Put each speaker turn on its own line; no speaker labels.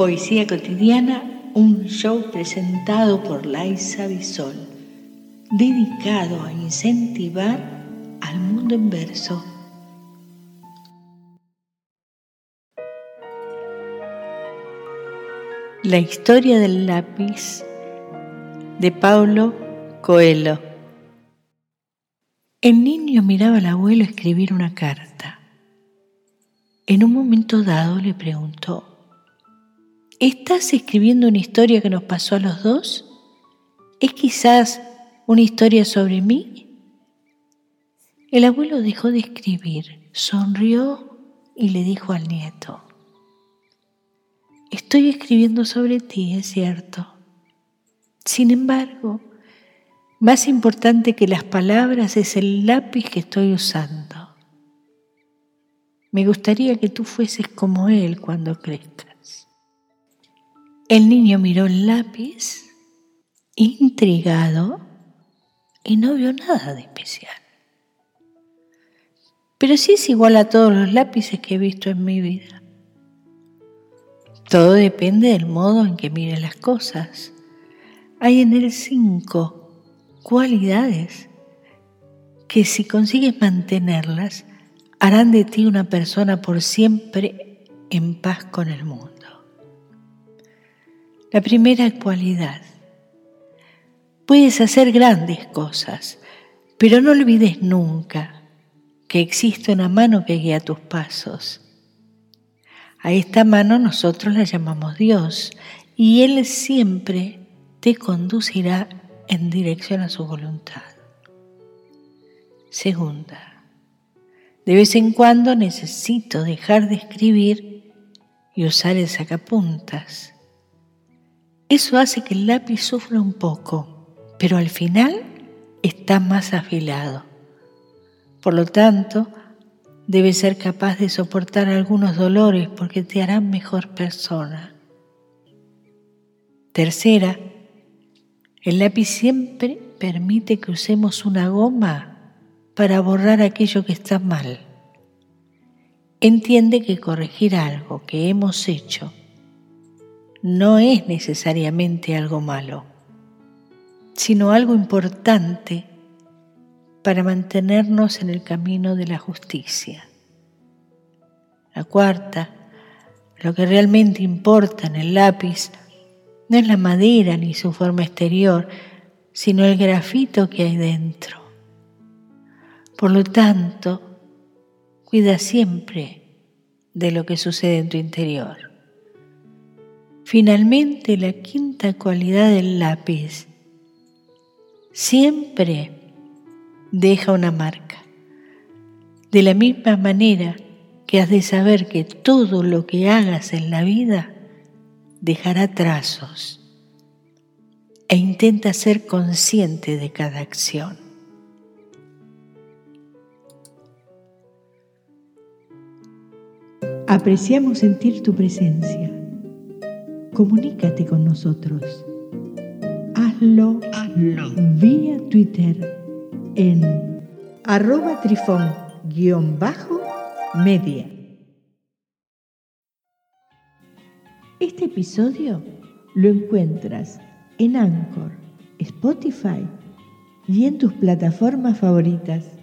Poesía cotidiana, un show presentado por Laisa Bisol, dedicado a incentivar al mundo en verso. La historia del lápiz de Paulo Coelho. El niño miraba al abuelo escribir una carta. En un momento dado le preguntó, ¿Estás escribiendo una historia que nos pasó a los dos? ¿Es quizás una historia sobre mí? El abuelo dejó de escribir, sonrió y le dijo al nieto, Estoy escribiendo sobre ti, es cierto. Sin embargo, más importante que las palabras es el lápiz que estoy usando. Me gustaría que tú fueses como él cuando crezcas. El niño miró el lápiz, intrigado, y no vio nada de especial. Pero sí es igual a todos los lápices que he visto en mi vida. Todo depende del modo en que mire las cosas. Hay en él cinco cualidades que si consigues mantenerlas harán de ti una persona por siempre en paz con el mundo. La primera cualidad. Puedes hacer grandes cosas, pero no olvides nunca que existe una mano que guía tus pasos. A esta mano nosotros la llamamos Dios y Él siempre te conducirá en dirección a su voluntad. Segunda, de vez en cuando necesito dejar de escribir y usar el sacapuntas eso hace que el lápiz sufra un poco, pero al final está más afilado. Por lo tanto, debes ser capaz de soportar algunos dolores porque te harán mejor persona. Tercera, el lápiz siempre permite que usemos una goma para borrar aquello que está mal. Entiende que corregir algo que hemos hecho no es necesariamente algo malo, sino algo importante para mantenernos en el camino de la justicia. La cuarta, lo que realmente importa en el lápiz no es la madera ni su forma exterior, sino el grafito que hay dentro. Por lo tanto, cuida siempre de lo que sucede en tu interior. Finalmente, la quinta cualidad del lápiz siempre deja una marca. De la misma manera que has de saber que todo lo que hagas en la vida dejará trazos e intenta ser consciente de cada acción. Apreciamos sentir tu presencia comunícate con nosotros. Hazlo, vía Twitter en arroba trifón-media. Este episodio lo encuentras en Anchor, Spotify y en tus plataformas favoritas.